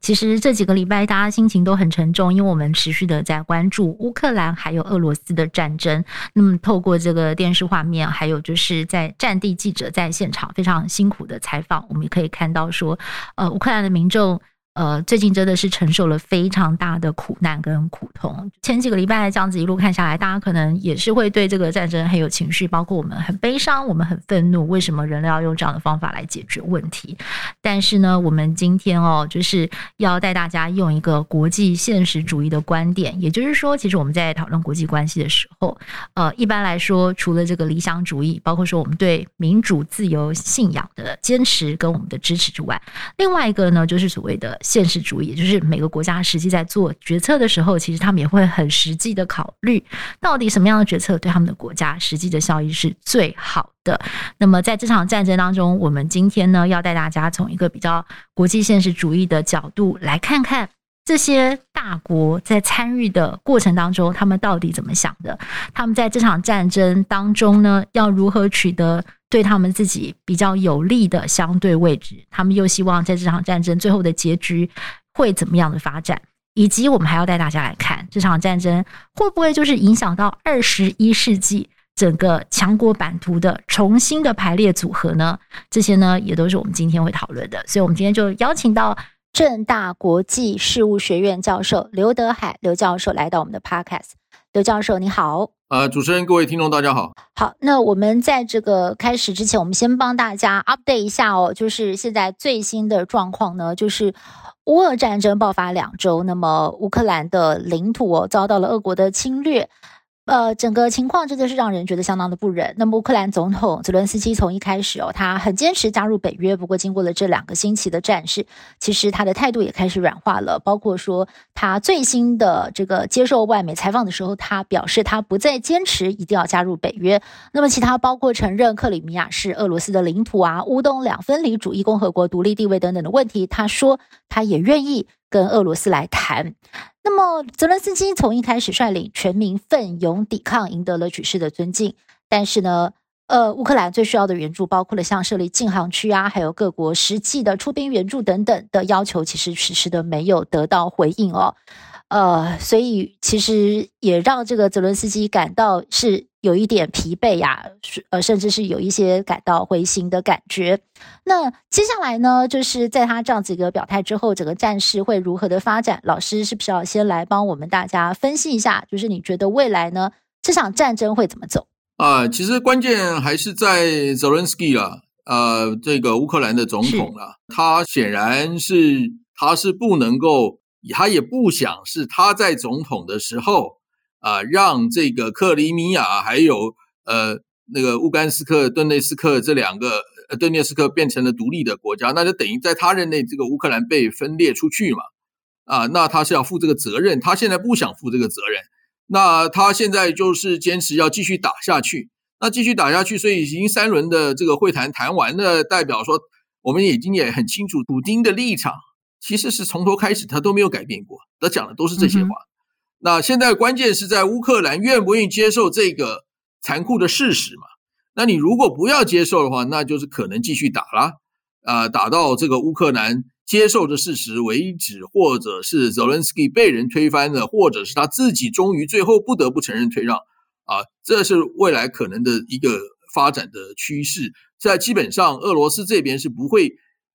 其实这几个礼拜，大家心情都很沉重，因为我们持续的在关注乌克兰还有俄罗斯的战争。那么，透过这个电视画面，还有就是在战地记者在现场非常辛苦的采访，我们也可以看到说，呃，乌克兰的民众。呃，最近真的是承受了非常大的苦难跟苦痛。前几个礼拜这样子一路看下来，大家可能也是会对这个战争很有情绪，包括我们很悲伤，我们很愤怒，为什么人类要用这样的方法来解决问题？但是呢，我们今天哦，就是要带大家用一个国际现实主义的观点，也就是说，其实我们在讨论国际关系的时候，呃，一般来说，除了这个理想主义，包括说我们对民主、自由、信仰的坚持跟我们的支持之外，另外一个呢，就是所谓的。现实主义，也就是每个国家实际在做决策的时候，其实他们也会很实际的考虑，到底什么样的决策对他们的国家实际的效益是最好的。那么在这场战争当中，我们今天呢，要带大家从一个比较国际现实主义的角度来看看这些大国在参与的过程当中，他们到底怎么想的？他们在这场战争当中呢，要如何取得？对他们自己比较有利的相对位置，他们又希望在这场战争最后的结局会怎么样的发展？以及我们还要带大家来看这场战争会不会就是影响到二十一世纪整个强国版图的重新的排列组合呢？这些呢也都是我们今天会讨论的，所以我们今天就邀请到政大国际事务学院教授刘德海刘教授来到我们的 Podcast。刘教授你好。呃，主持人，各位听众，大家好。好，那我们在这个开始之前，我们先帮大家 update 一下哦，就是现在最新的状况呢，就是乌俄战争爆发两周，那么乌克兰的领土哦遭到了俄国的侵略。呃，整个情况真的是让人觉得相当的不忍。那么，乌克兰总统泽伦斯基从一开始哦，他很坚持加入北约。不过，经过了这两个星期的战事，其实他的态度也开始软化了。包括说，他最新的这个接受外媒采访的时候，他表示他不再坚持一定要加入北约。那么，其他包括承认克里米亚是俄罗斯的领土啊，乌东两分离主义共和国独立地位等等的问题，他说他也愿意跟俄罗斯来谈。那么，泽伦斯基从一开始率领全民奋勇抵抗，赢得了举世的尊敬。但是呢，呃，乌克兰最需要的援助，包括了像设立禁航区啊，还有各国实际的出兵援助等等的要求，其实迟迟的没有得到回应哦。呃，所以其实也让这个泽伦斯基感到是有一点疲惫呀，呃，甚至是有一些感到灰心的感觉。那接下来呢，就是在他这样子一个表态之后，整个战事会如何的发展？老师是不是要先来帮我们大家分析一下？就是你觉得未来呢，这场战争会怎么走？啊、呃，其实关键还是在泽伦斯基了，呃，这个乌克兰的总统了，他显然是他是不能够。他也不想是他在总统的时候啊，让这个克里米亚还有呃那个乌干斯克、顿内斯克这两个呃顿涅斯克变成了独立的国家，那就等于在他任内这个乌克兰被分裂出去嘛啊，那他是要负这个责任，他现在不想负这个责任，那他现在就是坚持要继续打下去，那继续打下去，所以已经三轮的这个会谈谈完了，代表说我们已经也很清楚普丁的立场。其实是从头开始，他都没有改变过，他讲的都是这些话。嗯、那现在关键是在乌克兰愿不愿意接受这个残酷的事实嘛？那你如果不要接受的话，那就是可能继续打了啊、打到这个乌克兰接受的事实为止，或者是泽伦斯基被人推翻了，或者是他自己终于最后不得不承认退让啊，这是未来可能的一个发展的趋势。在基本上，俄罗斯这边是不会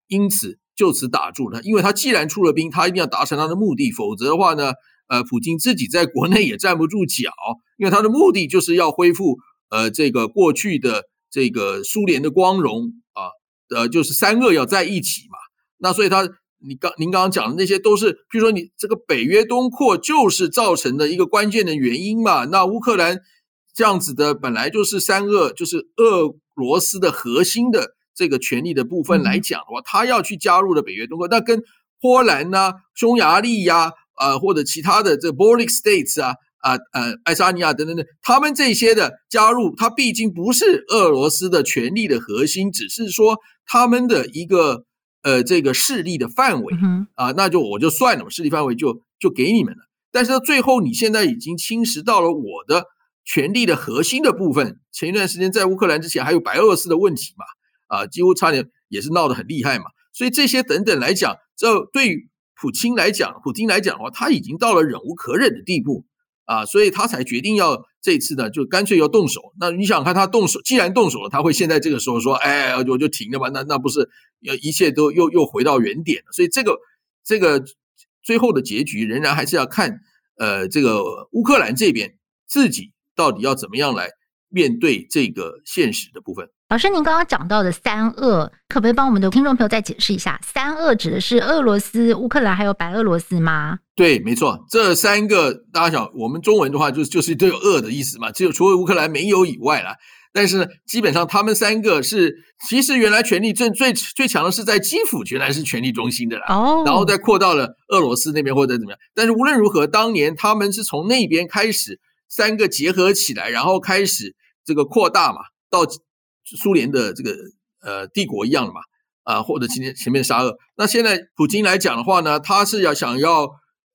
因此。就此打住的，因为他既然出了兵，他一定要达成他的目的，否则的话呢，呃，普京自己在国内也站不住脚，因为他的目的就是要恢复呃这个过去的这个苏联的光荣啊，呃，就是三个要在一起嘛。那所以他，你刚您刚刚讲的那些都是，譬如说你这个北约东扩就是造成的一个关键的原因嘛。那乌克兰这样子的本来就是三个，就是俄罗斯的核心的。这个权力的部分来讲的话，他要去加入的北约东扩，那跟波兰呐、啊、匈牙利呀、啊，呃，或者其他的这个 Baltic States 啊，啊呃，爱沙尼亚等等等，他们这些的加入，它毕竟不是俄罗斯的权力的核心，只是说他们的一个呃这个势力的范围啊，那就我就算了，势力范围就就给你们了。但是最后你现在已经侵蚀到了我的权力的核心的部分。前一段时间在乌克兰之前还有白俄罗斯的问题嘛，啊，几乎差点也是闹得很厉害嘛。所以这些等等来讲，这对于普京来讲，普京来讲的话，他已经到了忍无可忍的地步啊，所以他才决定要这次呢，就干脆要动手。那你想看他动手，既然动手了，他会现在这个时候说，哎，我就停了吧？那那不是要一切都又又回到原点了？所以这个这个最后的结局仍然还是要看，呃，这个乌克兰这边自己到底要怎么样来面对这个现实的部分。老师，您刚刚讲到的三恶，可不可以帮我们的听众朋友再解释一下？三恶指的是俄罗斯、乌克兰还有白俄罗斯吗？对，没错，这三个大家想，我们中文的话就就是都有恶的意思嘛，只有除了乌克兰没有以外啦。但是呢基本上他们三个是，其实原来权力最最最强的是在基辅，原来是权力中心的啦。哦，然后再扩到了俄罗斯那边或者怎么样。但是无论如何，当年他们是从那边开始三个结合起来，然后开始这个扩大嘛，到。苏联的这个呃帝国一样的嘛，啊、呃，或者今天前面沙俄，那现在普京来讲的话呢，他是要想要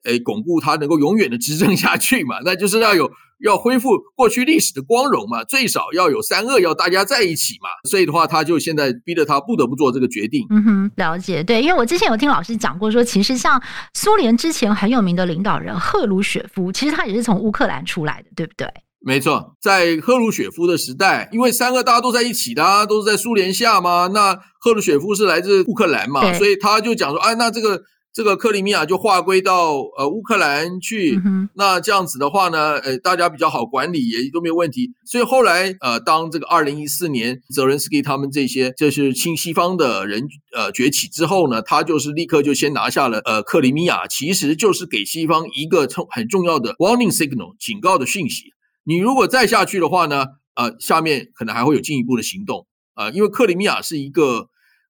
诶巩固他能够永远的执政下去嘛，那就是要有要恢复过去历史的光荣嘛，最少要有三恶要大家在一起嘛，所以的话，他就现在逼得他不得不做这个决定。嗯哼，了解，对，因为我之前有听老师讲过说，其实像苏联之前很有名的领导人赫鲁雪夫，其实他也是从乌克兰出来的，对不对？没错，在赫鲁雪夫的时代，因为三个大家都在一起的，啊，都是在苏联下嘛。那赫鲁雪夫是来自乌克兰嘛，所以他就讲说，哎，那这个这个克里米亚就划归到呃乌克兰去。嗯、那这样子的话呢，呃，大家比较好管理，也都没有问题。所以后来呃，当这个二零一四年泽伦斯基他们这些就是亲西方的人呃崛起之后呢，他就是立刻就先拿下了呃克里米亚，其实就是给西方一个很重要的 warning signal 警告的讯息。你如果再下去的话呢，呃，下面可能还会有进一步的行动啊，呃，因为克里米亚是一个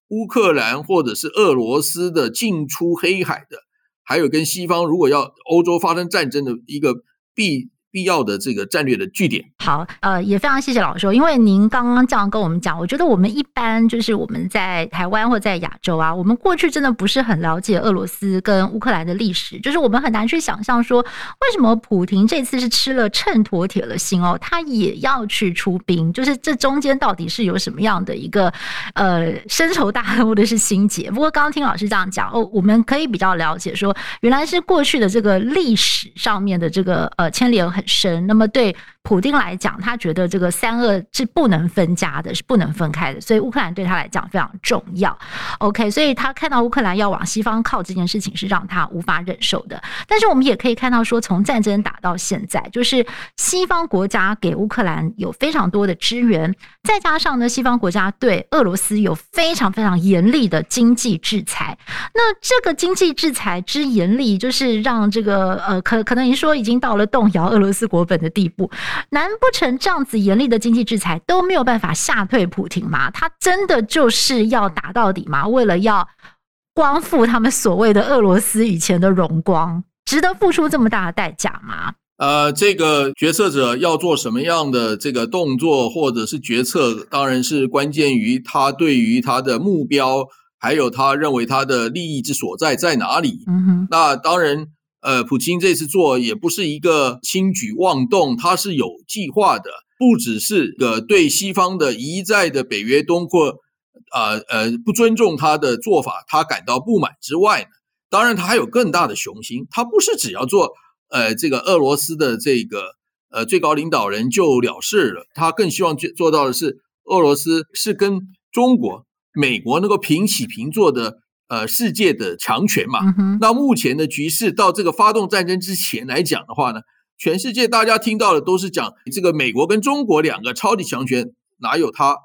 乌克兰或者是俄罗斯的进出黑海的，还有跟西方如果要欧洲发生战争的一个必。必要的这个战略的据点。好，呃，也非常谢谢老师，因为您刚刚这样跟我们讲，我觉得我们一般就是我们在台湾或在亚洲啊，我们过去真的不是很了解俄罗斯跟乌克兰的历史，就是我们很难去想象说，为什么普亭这次是吃了秤砣铁了心哦，他也要去出兵，就是这中间到底是有什么样的一个呃深仇大恨或者是心结？不过刚刚听老师这样讲哦，我们可以比较了解说，原来是过去的这个历史上面的这个呃牵连很深，那么对普丁来讲，他觉得这个三恶是不能分家的，是不能分开的，所以乌克兰对他来讲非常重要。OK，所以他看到乌克兰要往西方靠这件事情是让他无法忍受的。但是我们也可以看到说，从战争打到现在，就是西方国家给乌克兰有非常多的支援，再加上呢，西方国家对俄罗斯有非常非常严厉的经济制裁。那这个经济制裁之严厉，就是让这个呃，可可能您说已经到了动摇俄罗。斯国本的地步，难不成这样子严厉的经济制裁都没有办法吓退普亭吗？他真的就是要打到底吗？为了要光复他们所谓的俄罗斯以前的荣光，值得付出这么大的代价吗？呃，这个决策者要做什么样的这个动作或者是决策，当然是关键于他对于他的目标，还有他认为他的利益之所在在哪里。嗯哼，那当然。呃，普京这次做也不是一个轻举妄动，他是有计划的，不只是个对西方的一再的北约东扩，呃呃不尊重他的做法，他感到不满之外呢，当然他还有更大的雄心，他不是只要做呃这个俄罗斯的这个呃最高领导人就了事了，他更希望做做到的是俄罗斯是跟中国、美国能够平起平坐的。呃，世界的强权嘛，那目前的局势到这个发动战争之前来讲的话呢，全世界大家听到的都是讲这个美国跟中国两个超级强权，哪有他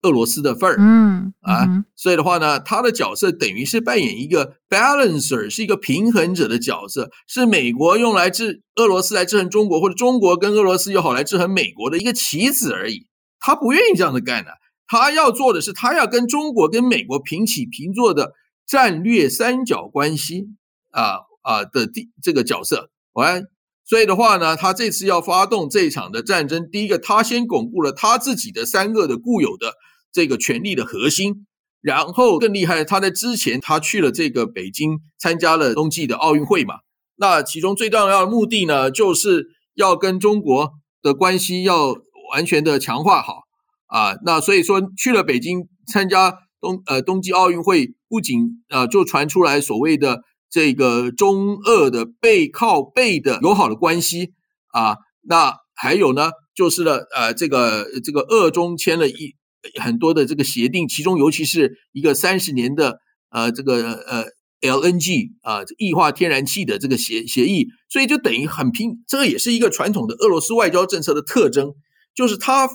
俄罗斯的份儿？嗯啊，所以的话呢，他的角色等于是扮演一个 balancer，是一个平衡者的角色，是美国用来制俄罗斯来制衡中国，或者中国跟俄罗斯友好来制衡美国的一个棋子而已。他不愿意这样子干的，他要做的是他要跟中国跟美国平起平坐的。战略三角关系啊啊的第这个角色。完，所以的话呢，他这次要发动这场的战争，第一个，他先巩固了他自己的三个的固有的这个权力的核心，然后更厉害，他在之前他去了这个北京参加了冬季的奥运会嘛，那其中最重要的目的呢，就是要跟中国的关系要完全的强化好啊，那所以说去了北京参加冬呃冬季奥运会，不仅呃就传出来所谓的。这个中俄的背靠背的友好的关系啊，那还有呢，就是呢，呃，这个这个俄中签了一很多的这个协定，其中尤其是一个三十年的呃这个呃 LNG 啊，液化天然气的这个协协议，所以就等于很拼，这个也是一个传统的俄罗斯外交政策的特征，就是它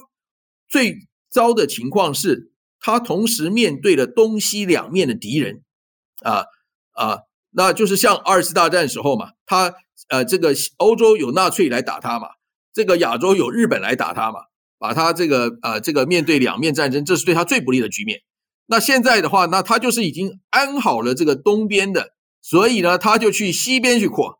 最糟的情况是，他同时面对了东西两面的敌人啊啊。那就是像二次大战时候嘛，他呃，这个欧洲有纳粹来打他嘛，这个亚洲有日本来打他嘛，把他这个呃，这个面对两面战争，这是对他最不利的局面。那现在的话，那他就是已经安好了这个东边的，所以呢，他就去西边去扩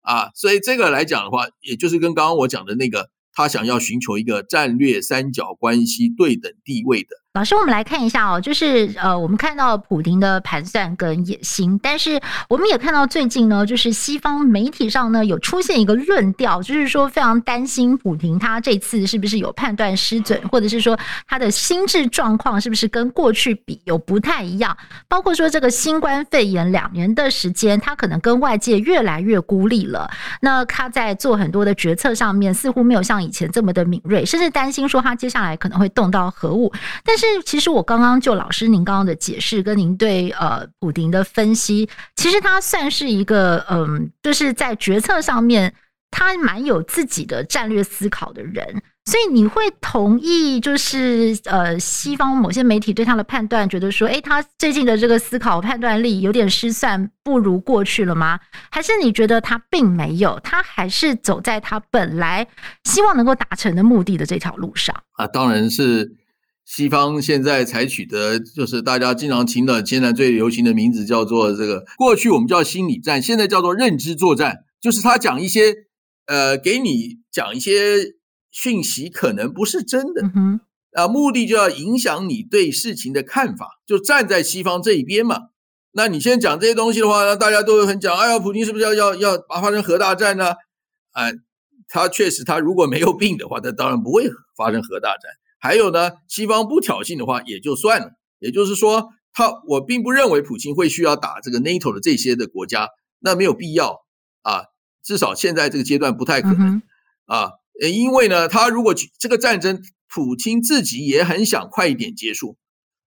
啊，所以这个来讲的话，也就是跟刚刚我讲的那个，他想要寻求一个战略三角关系对等地位的。老师，我们来看一下哦，就是呃，我们看到普丁的盘算跟野心，但是我们也看到最近呢，就是西方媒体上呢有出现一个论调，就是说非常担心普丁他这次是不是有判断失准，或者是说他的心智状况是不是跟过去比有不太一样，包括说这个新冠肺炎两年的时间，他可能跟外界越来越孤立了，那他在做很多的决策上面似乎没有像以前这么的敏锐，甚至担心说他接下来可能会动到核武，但是。其实我刚刚就老师您刚刚的解释跟您对呃普丁的分析，其实他算是一个嗯，就是在决策上面他蛮有自己的战略思考的人，所以你会同意就是呃西方某些媒体对他的判断，觉得说，哎，他最近的这个思考判断力有点失算，不如过去了吗？还是你觉得他并没有，他还是走在他本来希望能够达成的目的的这条路上啊？当然是。西方现在采取的就是大家经常听到现在最流行的名字叫做这个，过去我们叫心理战，现在叫做认知作战。就是他讲一些，呃，给你讲一些讯息，可能不是真的，啊，目的就要影响你对事情的看法，就站在西方这一边嘛。那你先讲这些东西的话，那大家都会很讲，哎呀，普京是不是要要要发生核大战呢？啊，他确实，他如果没有病的话，他当然不会发生核大战。还有呢，西方不挑衅的话也就算了，也就是说，他我并不认为普京会需要打这个 NATO 的这些的国家，那没有必要啊，至少现在这个阶段不太可能啊，因为呢，他如果这个战争，普京自己也很想快一点结束，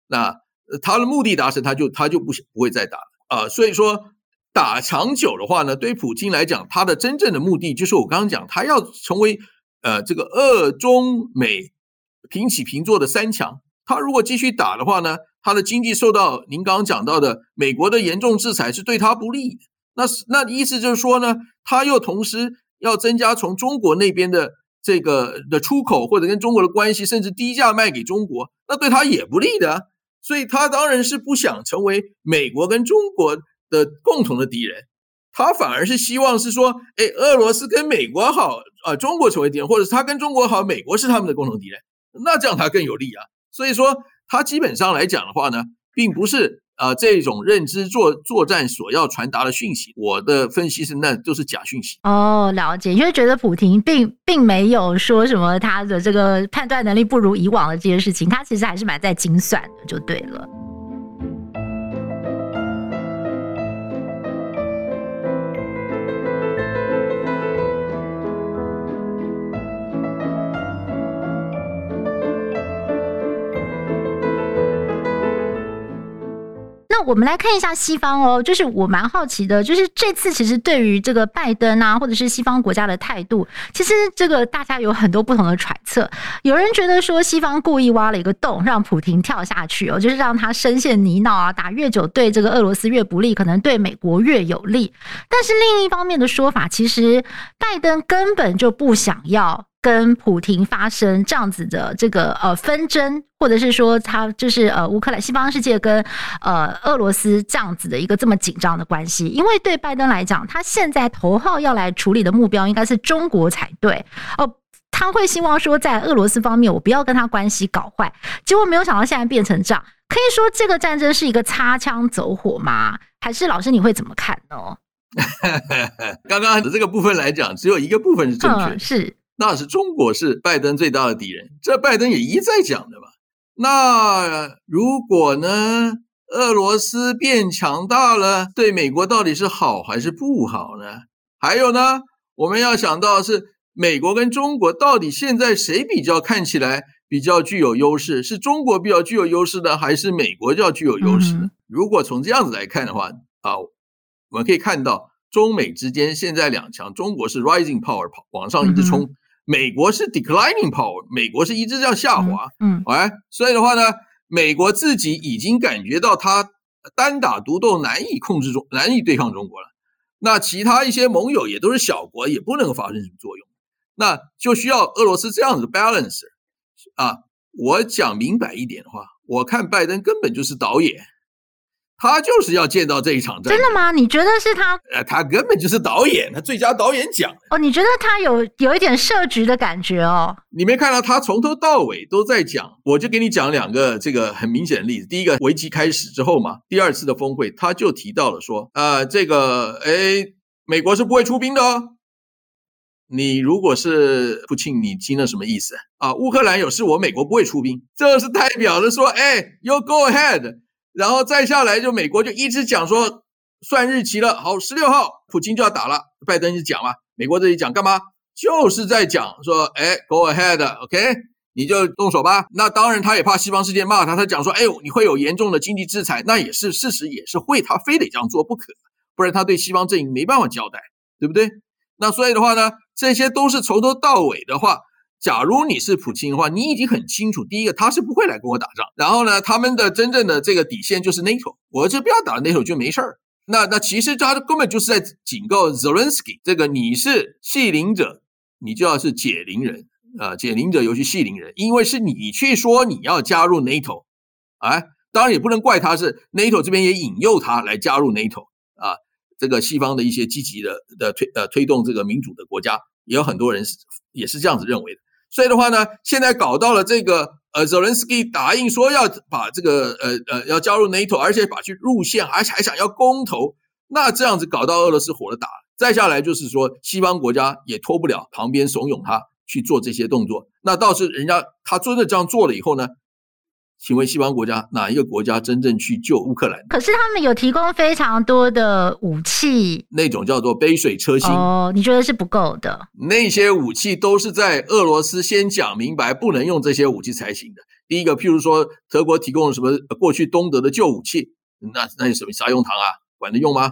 那他的目的达成，他就他就不不会再打了。啊，所以说打长久的话呢，对普京来讲，他的真正的目的就是我刚刚讲，他要成为呃这个俄中美。平起平坐的三强，他如果继续打的话呢，他的经济受到您刚刚讲到的美国的严重制裁是对他不利的。那那意思就是说呢，他又同时要增加从中国那边的这个的出口，或者跟中国的关系，甚至低价卖给中国，那对他也不利的。所以他当然是不想成为美国跟中国的共同的敌人，他反而是希望是说，哎，俄罗斯跟美国好啊，中国成为敌人，或者是他跟中国好，美国是他们的共同敌人。那这样他更有利啊，所以说他基本上来讲的话呢，并不是啊、呃、这种认知作作战所要传达的讯息。我的分析是，那都是假讯息。哦，了解，因为觉得普婷并并没有说什么他的这个判断能力不如以往的这些事情，他其实还是蛮在精算的，就对了。我们来看一下西方哦，就是我蛮好奇的，就是这次其实对于这个拜登啊，或者是西方国家的态度，其实这个大家有很多不同的揣测。有人觉得说西方故意挖了一个洞，让普丁跳下去哦，就是让他深陷泥淖啊，打越久对这个俄罗斯越不利，可能对美国越有利。但是另一方面的说法，其实拜登根本就不想要跟普廷发生这样子的这个呃纷争，或者是说他就是呃乌克兰西方世界跟呃俄罗斯这样子的一个这么紧张的关系？因为对拜登来讲，他现在头号要来处理的目标应该是中国才对哦，他会希望说在俄罗斯方面我不要跟他关系搞坏，结果没有想到现在变成这样，可以说这个战争是一个擦枪走火吗？还是老师你会怎么看呢？刚刚的这个部分来讲，只有一个部分是正确是。那是中国是拜登最大的敌人，这拜登也一再讲的嘛。那如果呢，俄罗斯变强大了，对美国到底是好还是不好呢？还有呢，我们要想到是美国跟中国到底现在谁比较看起来比较具有优势？是中国比较具有优势呢，还是美国比较具有优势？嗯。如果从这样子来看的话，啊，我们可以看到中美之间现在两强，中国是 rising power 跑往上一直冲。嗯美国是 declining power，美国是一直这样下滑，嗯，哎、嗯，所以的话呢，美国自己已经感觉到它单打独斗难以控制中，难以对抗中国了。那其他一些盟友也都是小国，也不能发生什么作用，那就需要俄罗斯这样子的 balance 啊。我讲明白一点的话，我看拜登根本就是导演。他就是要见到这一场战，真的吗？你觉得是他？呃，他根本就是导演，他最佳导演奖。哦，你觉得他有有一点设局的感觉哦？你没看到他从头到尾都在讲？我就给你讲两个这个很明显的例子。第一个，危机开始之后嘛，第二次的峰会，他就提到了说，呃，这个，哎，美国是不会出兵的哦。你如果是普京，你听了什么意思啊？乌克兰有事，我美国不会出兵，这是代表着说，哎，You go ahead。然后再下来，就美国就一直讲说算日期了。好，十六号普京就要打了。拜登就讲嘛，美国这里讲干嘛？就是在讲说，哎，Go ahead，OK，你就动手吧。那当然，他也怕西方世界骂他，他讲说，哎呦，你会有严重的经济制裁，那也是事实，也是会，他非得这样做不可，不然他对西方阵营没办法交代，对不对？那所以的话呢，这些都是从头到尾的话。假如你是普京的话，你已经很清楚，第一个他是不会来跟我打仗，然后呢，他们的真正的这个底线就是 NATO，我就不要打 NATO 就没事儿。那那其实他根本就是在警告 Zelensky，这个你是系铃者，你就要是解铃人啊，解铃者尤其系铃人，因为是你去说你要加入 NATO，哎，当然也不能怪他是 NATO 这边也引诱他来加入 NATO 啊，这个西方的一些积极的的推呃推动这个民主的国家，也有很多人是也是这样子认为的。所以的话呢，现在搞到了这个呃，Zelensky 答应说要把这个呃呃要加入 NATO，而且把去入线，还还想要公投，那这样子搞到俄罗斯火了打。再下来就是说，西方国家也脱不了旁边怂恿他去做这些动作。那倒是人家他真的这样做了以后呢？请问西方国家哪一个国家真正去救乌克兰？可是他们有提供非常多的武器，那种叫做杯水车薪哦。你觉得是不够的？那些武器都是在俄罗斯先讲明白不能用这些武器才行的。第一个，譬如说德国提供了什么过去东德的旧武器，那那有什么啥用堂啊？管得用吗？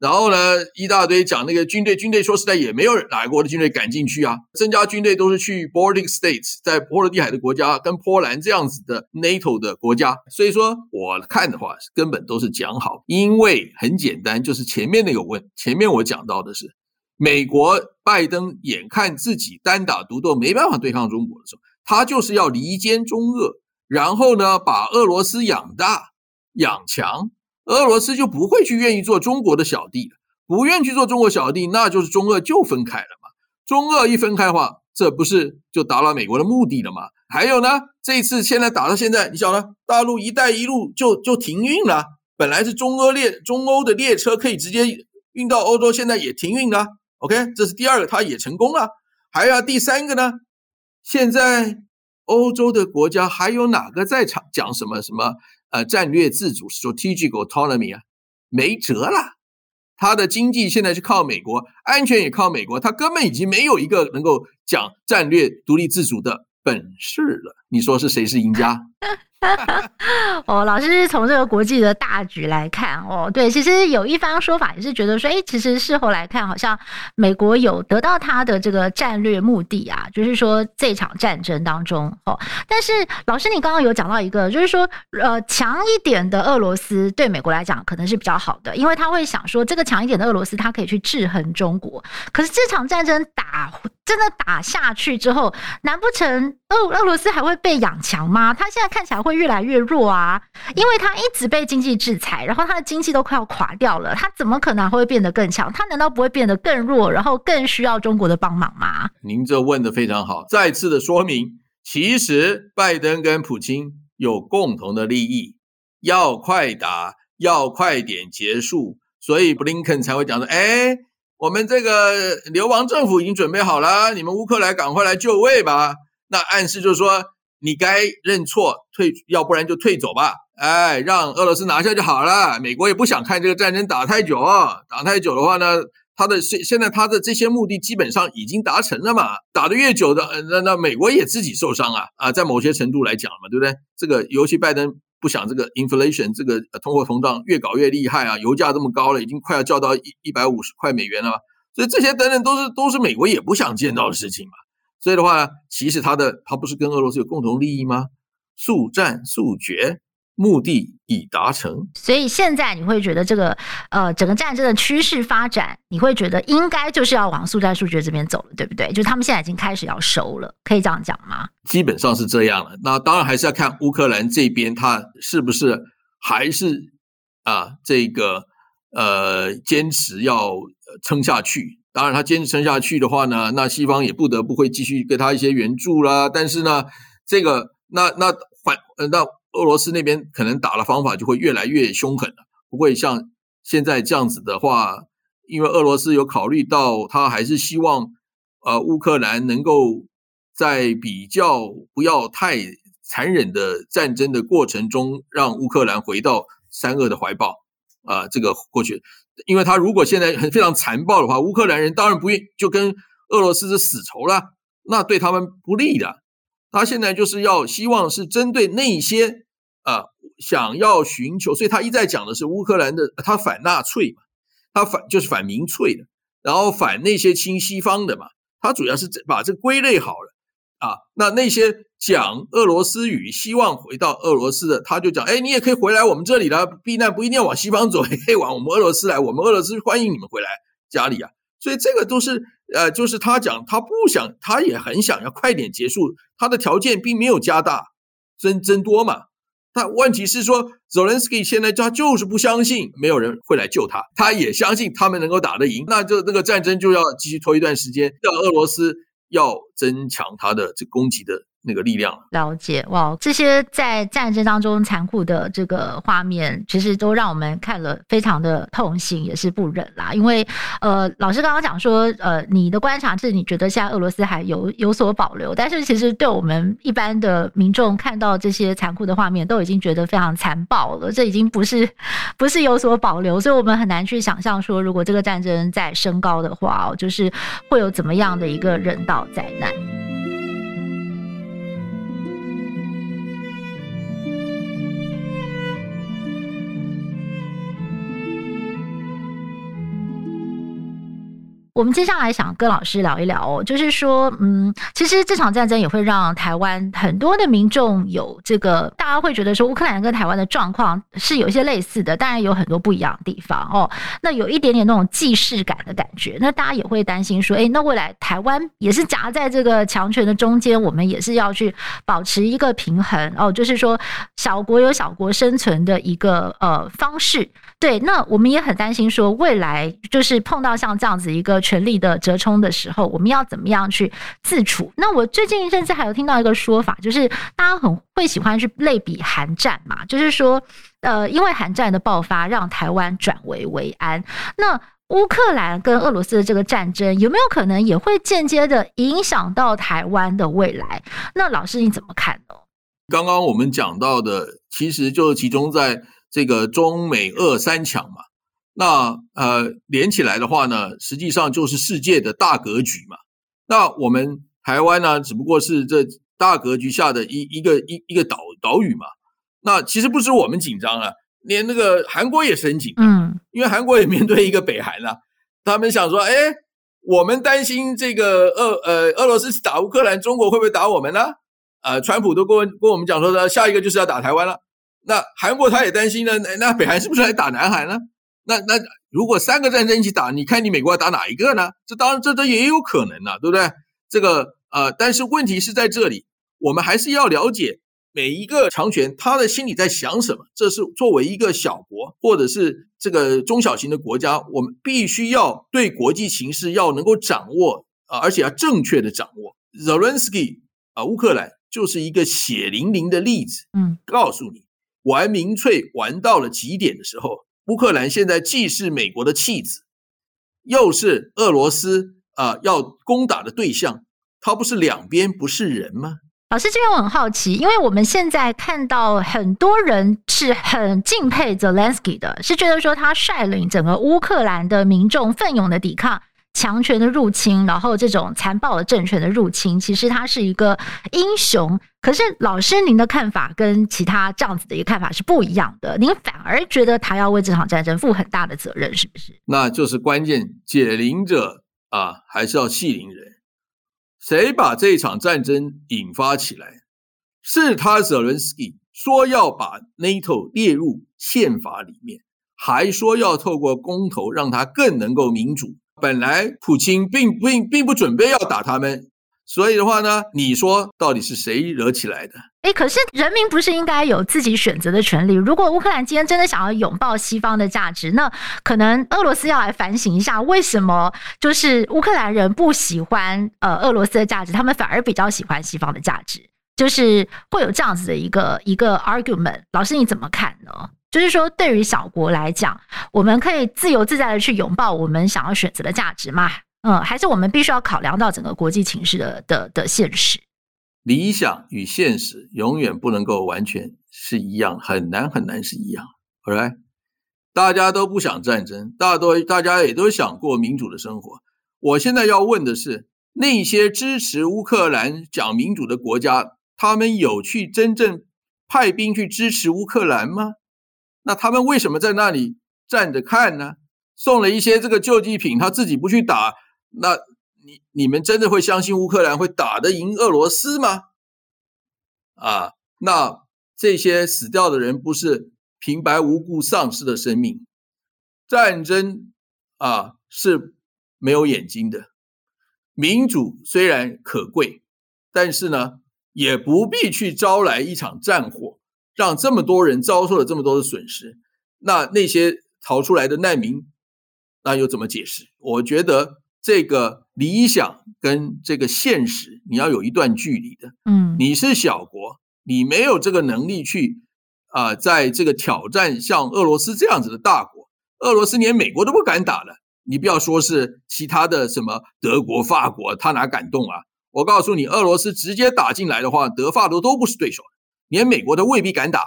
然后呢，一大堆讲那个军队，军队说实在也没有哪国的军队敢进去啊。增加军队都是去 Baltic States，在波罗的海的国家，跟波兰这样子的 NATO 的国家。所以说，我看的话，根本都是讲好，因为很简单，就是前面那个问，前面我讲到的是，美国拜登眼看自己单打独斗没办法对抗中国的时候，他就是要离间中俄，然后呢，把俄罗斯养大养强。俄罗斯就不会去愿意做中国的小弟了，不愿意去做中国小弟，那就是中俄就分开了嘛。中俄一分开的话，这不是就达到美国的目的了吗？还有呢，这一次现在打到现在，你晓得，大陆“一带一路”就就停运了。本来是中俄列中欧的列车可以直接运到欧洲，现在也停运了。OK，这是第二个，它也成功了。还有第三个呢？现在欧洲的国家还有哪个在场讲什么什么？呃，战略自主 （strategic autonomy） 啊，没辙了。他的经济现在是靠美国，安全也靠美国，他根本已经没有一个能够讲战略独立自主的本事了。你说是谁是赢家？哦，老师从这个国际的大局来看，哦，对，其实有一方说法也是觉得说，哎，其实事后来看，好像美国有得到他的这个战略目的啊，就是说这场战争当中，哦，但是老师你刚刚有讲到一个，就是说，呃，强一点的俄罗斯对美国来讲可能是比较好的，因为他会想说，这个强一点的俄罗斯，他可以去制衡中国。可是这场战争打真的打下去之后，难不成俄俄罗斯还会被养强吗？他现在看起来会越来越弱啊，因为他一直被经济制裁，然后他的经济都快要垮掉了，他怎么可能会变得更强？他难道不会变得更弱，然后更需要中国的帮忙吗？您这问的非常好，再次的说明，其实拜登跟普京有共同的利益，要快打，要快点结束，所以布林肯才会讲说，哎，我们这个流亡政府已经准备好了，你们乌克兰赶快来就位吧。那暗示就是说。你该认错退，要不然就退走吧。哎，让俄罗斯拿下就好了。美国也不想看这个战争打太久，打太久的话呢，他的现现在他的这些目的基本上已经达成了嘛。打得越久的，那那美国也自己受伤啊啊，在某些程度来讲嘛，对不对？这个尤其拜登不想这个 inflation 这个通货膨胀越搞越厉害啊，油价这么高了，已经快要降到一一百五十块美元了，所以这些等等都是都是美国也不想见到的事情嘛。所以的话，其实他的他不是跟俄罗斯有共同利益吗？速战速决，目的已达成。所以现在你会觉得这个呃整个战争的趋势发展，你会觉得应该就是要往速战速决这边走了，对不对？就是他们现在已经开始要收了，可以这样讲吗？基本上是这样了。那当然还是要看乌克兰这边他是不是还是啊这个呃坚持要撑下去。当然，他坚持撑下去的话呢，那西方也不得不会继续给他一些援助啦。但是呢，这个那那反呃那俄罗斯那边可能打的方法就会越来越凶狠了，不会像现在这样子的话，因为俄罗斯有考虑到他还是希望呃乌克兰能够在比较不要太残忍的战争的过程中，让乌克兰回到三俄的怀抱啊，这个过去。因为他如果现在很非常残暴的话，乌克兰人当然不愿就跟俄罗斯是死仇了，那对他们不利的。他现在就是要希望是针对那些啊、想要寻求，所以他一再讲的是乌克兰的，他反纳粹嘛，他反就是反民粹的，然后反那些亲西方的嘛，他主要是把这归类好了。啊，那那些讲俄罗斯语、希望回到俄罗斯的，他就讲：哎，你也可以回来我们这里了，避难不一定要往西方走，也可以往我们俄罗斯来，我们俄罗斯欢迎你们回来家里啊。所以这个都是呃，就是他讲他不想，他也很想要快点结束，他的条件并没有加大增增多嘛。但问题是说，Zelensky 现在他就是不相信没有人会来救他，他也相信他们能够打得赢，那就那个战争就要继续拖一段时间，要俄罗斯。要增强它的这攻击的那个力量。了解哇，这些在战争当中残酷的这个画面，其实都让我们看了非常的痛心，也是不忍啦。因为呃，老师刚刚讲说，呃，你的观察是你觉得现在俄罗斯还有有所保留，但是其实对我们一般的民众看到这些残酷的画面，都已经觉得非常残暴了。这已经不是不是有所保留，所以我们很难去想象说，如果这个战争再升高的话，哦，就是会有怎么样的一个人道灾难。我们接下来想跟老师聊一聊哦，就是说，嗯，其实这场战争也会让台湾很多的民众有这个，大家会觉得说，乌克兰跟台湾的状况是有一些类似的，当然有很多不一样的地方哦。那有一点点那种既视感的感觉，那大家也会担心说，诶，那未来台湾也是夹在这个强权的中间，我们也是要去保持一个平衡哦，就是说，小国有小国生存的一个呃方式。对，那我们也很担心说，未来就是碰到像这样子一个。权力的折冲的时候，我们要怎么样去自处？那我最近甚至还有听到一个说法，就是大家很会喜欢去类比韩战嘛，就是说，呃，因为韩战的爆发，让台湾转危为安。那乌克兰跟俄罗斯的这个战争，有没有可能也会间接的影响到台湾的未来？那老师你怎么看呢？刚刚我们讲到的，其实就是集中在这个中美俄三强嘛。那呃连起来的话呢，实际上就是世界的大格局嘛。那我们台湾呢，只不过是这大格局下的一一个一一个岛岛屿嘛。那其实不止我们紧张啊，连那个韩国也是很紧张，嗯，因为韩国也面对一个北韩啊，他们想说，哎，我们担心这个俄呃俄罗斯打乌克兰，中国会不会打我们呢？呃，川普都跟跟我们讲说的，下一个就是要打台湾了。那韩国他也担心呢，那北韩是不是来打南韩呢？那那如果三个战争一起打，你看你美国要打哪一个呢？这当然这这也有可能呢，对不对？这个呃，但是问题是在这里，我们还是要了解每一个强权他的心里在想什么。这是作为一个小国或者是这个中小型的国家，我们必须要对国际形势要能够掌握啊，而且要正确的掌握。Zelensky 啊，乌克兰就是一个血淋淋的例子。嗯，告诉你。玩民粹玩到了极点的时候，乌克兰现在既是美国的弃子，又是俄罗斯啊、呃、要攻打的对象，他不是两边不是人吗？老师这边我很好奇，因为我们现在看到很多人是很敬佩 Zelensky 的，是觉得说他率领整个乌克兰的民众奋勇的抵抗。强权的入侵，然后这种残暴的政权的入侵，其实他是一个英雄。可是老师，您的看法跟其他这样子的一个看法是不一样的。您反而觉得他要为这场战争负很大的责任，是不是？那就是关键，解铃者啊，还是要系铃人。谁把这场战争引发起来？是他泽伦斯基说要把 NATO 列入宪法里面，还说要透过公投让他更能够民主。本来普京并并并不准备要打他们，所以的话呢，你说到底是谁惹起来的？诶，可是人民不是应该有自己选择的权利？如果乌克兰今天真的想要拥抱西方的价值，那可能俄罗斯要来反省一下，为什么就是乌克兰人不喜欢呃俄罗斯的价值，他们反而比较喜欢西方的价值，就是会有这样子的一个一个 argument。老师你怎么看呢？就是说，对于小国来讲，我们可以自由自在的去拥抱我们想要选择的价值吗？嗯，还是我们必须要考量到整个国际情势的的的现实？理想与现实永远不能够完全是一样，很难很难是一样。All right，大家都不想战争，大多大家也都想过民主的生活。我现在要问的是，那些支持乌克兰讲民主的国家，他们有去真正派兵去支持乌克兰吗？那他们为什么在那里站着看呢？送了一些这个救济品，他自己不去打，那你你们真的会相信乌克兰会打得赢俄罗斯吗？啊，那这些死掉的人不是平白无故丧失的生命？战争啊是没有眼睛的，民主虽然可贵，但是呢也不必去招来一场战火。让这么多人遭受了这么多的损失，那那些逃出来的难民，那又怎么解释？我觉得这个理想跟这个现实，你要有一段距离的。嗯，你是小国，你没有这个能力去啊、呃，在这个挑战像俄罗斯这样子的大国，俄罗斯连美国都不敢打了，你不要说是其他的什么德国、法国，他哪敢动啊？我告诉你，俄罗斯直接打进来的话，德法都都不是对手。连美国都未必敢打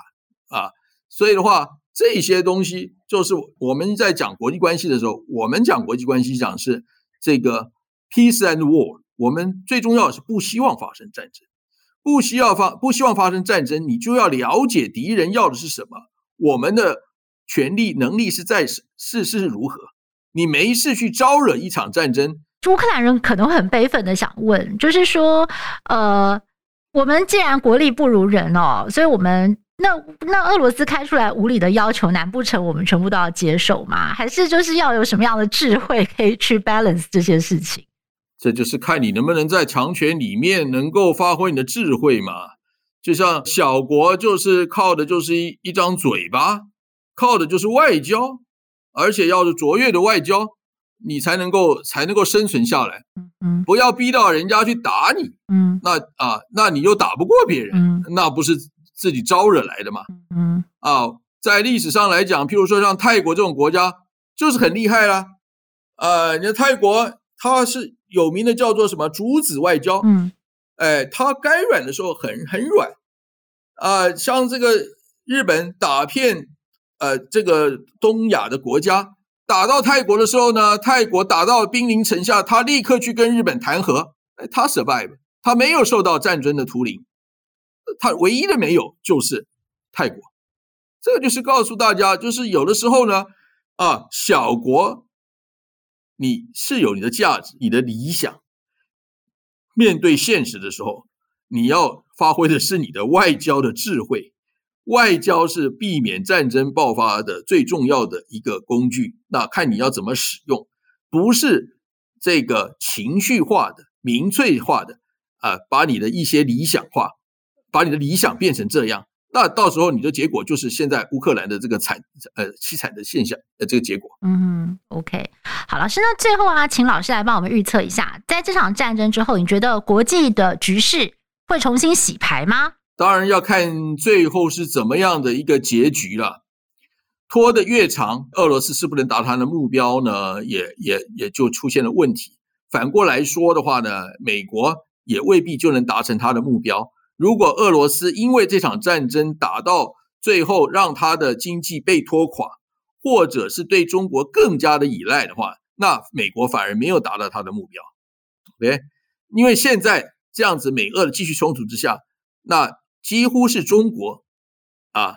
啊，所以的话，这些东西就是我们在讲国际关系的时候，我们讲国际关系讲是这个 peace and war，我们最重要的是不希望发生战争，不需要发不希望发生战争，你就要了解敌人要的是什么，我们的权力能力是在是是是如何，你没事去招惹一场战争。乌克兰人可能很悲愤的想问，就是说，呃。我们既然国力不如人哦，所以我们那那俄罗斯开出来无理的要求，难不成我们全部都要接受吗？还是就是要有什么样的智慧可以去 balance 这些事情？这就是看你能不能在强权里面能够发挥你的智慧嘛。就像小国就是靠的就是一一张嘴巴，靠的就是外交，而且要是卓越的外交。你才能够才能够生存下来，嗯，不要逼到人家去打你，嗯，那啊，那你又打不过别人，嗯，那不是自己招惹来的吗？嗯，啊，在历史上来讲，譬如说像泰国这种国家，就是很厉害啦，呃，你看泰国它是有名的叫做什么竹子外交，嗯，哎，它该软的时候很很软，啊，像这个日本打遍呃这个东亚的国家。打到泰国的时候呢，泰国打到兵临城下，他立刻去跟日本谈和，哎，他 survive，他没有受到战争的屠凌，他唯一的没有就是泰国。这就是告诉大家，就是有的时候呢，啊，小国你是有你的价值、你的理想，面对现实的时候，你要发挥的是你的外交的智慧。外交是避免战争爆发的最重要的一个工具，那看你要怎么使用，不是这个情绪化的、民粹化的啊，把你的一些理想化，把你的理想变成这样。那到时候你的结果就是现在乌克兰的这个惨呃凄惨的现象呃这个结果。嗯，OK，好，老师，那最后啊，请老师来帮我们预测一下，在这场战争之后，你觉得国际的局势会重新洗牌吗？当然要看最后是怎么样的一个结局了。拖得越长，俄罗斯是不能达他的目标呢，也也也就出现了问题。反过来说的话呢，美国也未必就能达成他的目标。如果俄罗斯因为这场战争打到最后，让他的经济被拖垮，或者是对中国更加的依赖的话，那美国反而没有达到他的目标。对，因为现在这样子美俄的继续冲突之下，那几乎是中国啊，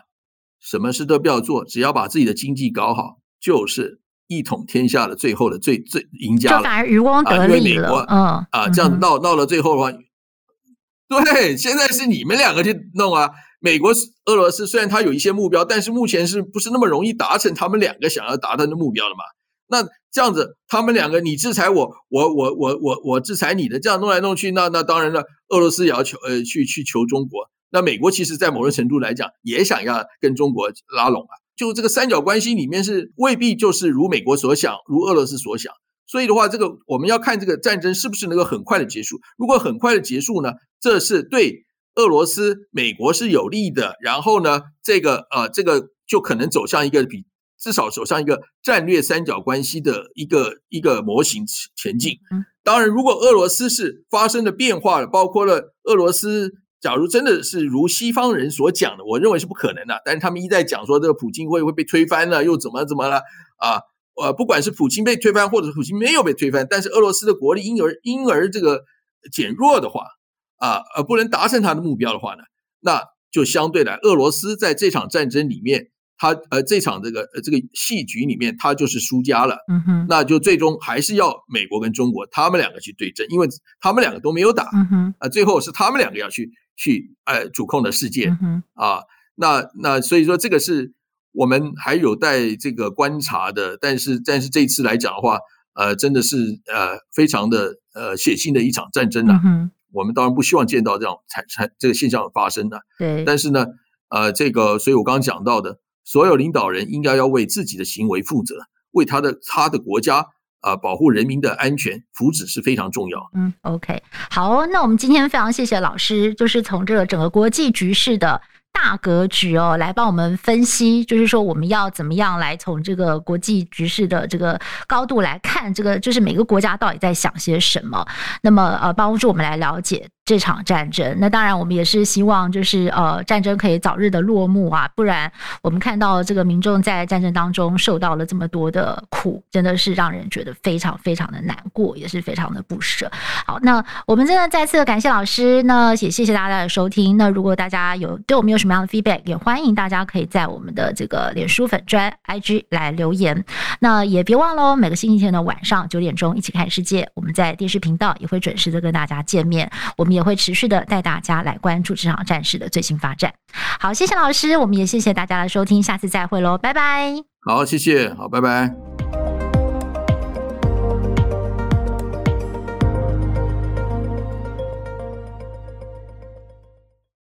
什么事都不要做，只要把自己的经济搞好，就是一统天下的最后的最最赢家了。就反而渔翁得利了。啊、嗯啊，这样闹闹到最后的话。对，现在是你们两个去弄啊！美国、俄罗斯虽然他有一些目标，但是目前是不是那么容易达成他们两个想要达成的目标了嘛？那这样子，他们两个你制裁我，我我我我我制裁你的，这样弄来弄去，那那当然了，俄罗斯也要求呃去去求中国。那美国其实，在某种程度来讲，也想要跟中国拉拢啊。就这个三角关系里面是未必就是如美国所想，如俄罗斯所想。所以的话，这个我们要看这个战争是不是能够很快的结束。如果很快的结束呢，这是对俄罗斯、美国是有利的。然后呢，这个呃，这个就可能走向一个比至少走向一个战略三角关系的一个一个模型前进。当然，如果俄罗斯是发生了变化了，包括了俄罗斯，假如真的是如西方人所讲的，我认为是不可能的。但是他们一再讲说，这个普京会会被推翻了，又怎么怎么了啊？呃，不管是普京被推翻，或者普京没有被推翻，但是俄罗斯的国力因而因而这个减弱的话，啊，而，不能达成他的目标的话呢，那就相对来，俄罗斯在这场战争里面，他呃这场这个呃这个戏局里面，他就是输家了。嗯哼，那就最终还是要美国跟中国他们两个去对阵，因为他们两个都没有打。嗯哼，啊，最后是他们两个要去去呃主控的世界。嗯哼，啊，那那所以说这个是。我们还有待这个观察的，但是但是这次来讲的话，呃，真的是呃非常的呃血腥的一场战争啊。嗯、我们当然不希望见到这样产产这个现象发生的。对。但是呢，呃，这个，所以我刚刚讲到的，所有领导人应该要为自己的行为负责，为他的他的国家啊、保护人民的安全福祉是非常重要。嗯，OK，好，那我们今天非常谢谢老师，就是从这个整个国际局势的。大格局哦，来帮我们分析，就是说我们要怎么样来从这个国际局势的这个高度来看，这个就是每个国家到底在想些什么，那么呃，帮助我们来了解。这场战争，那当然我们也是希望，就是呃，战争可以早日的落幕啊，不然我们看到这个民众在战争当中受到了这么多的苦，真的是让人觉得非常非常的难过，也是非常的不舍。好，那我们真的再次的感谢老师，那也谢谢大家的收听。那如果大家有对我们有什么样的 feedback，也欢迎大家可以在我们的这个脸书粉专 IG 来留言。那也别忘了，每个星期天的晚上九点钟，一起看世界，我们在电视频道也会准时的跟大家见面。我们也会持续的带大家来关注这场战事的最新发展。好，谢谢老师，我们也谢谢大家的收听，下次再会喽，拜拜。好，谢谢，好，拜拜。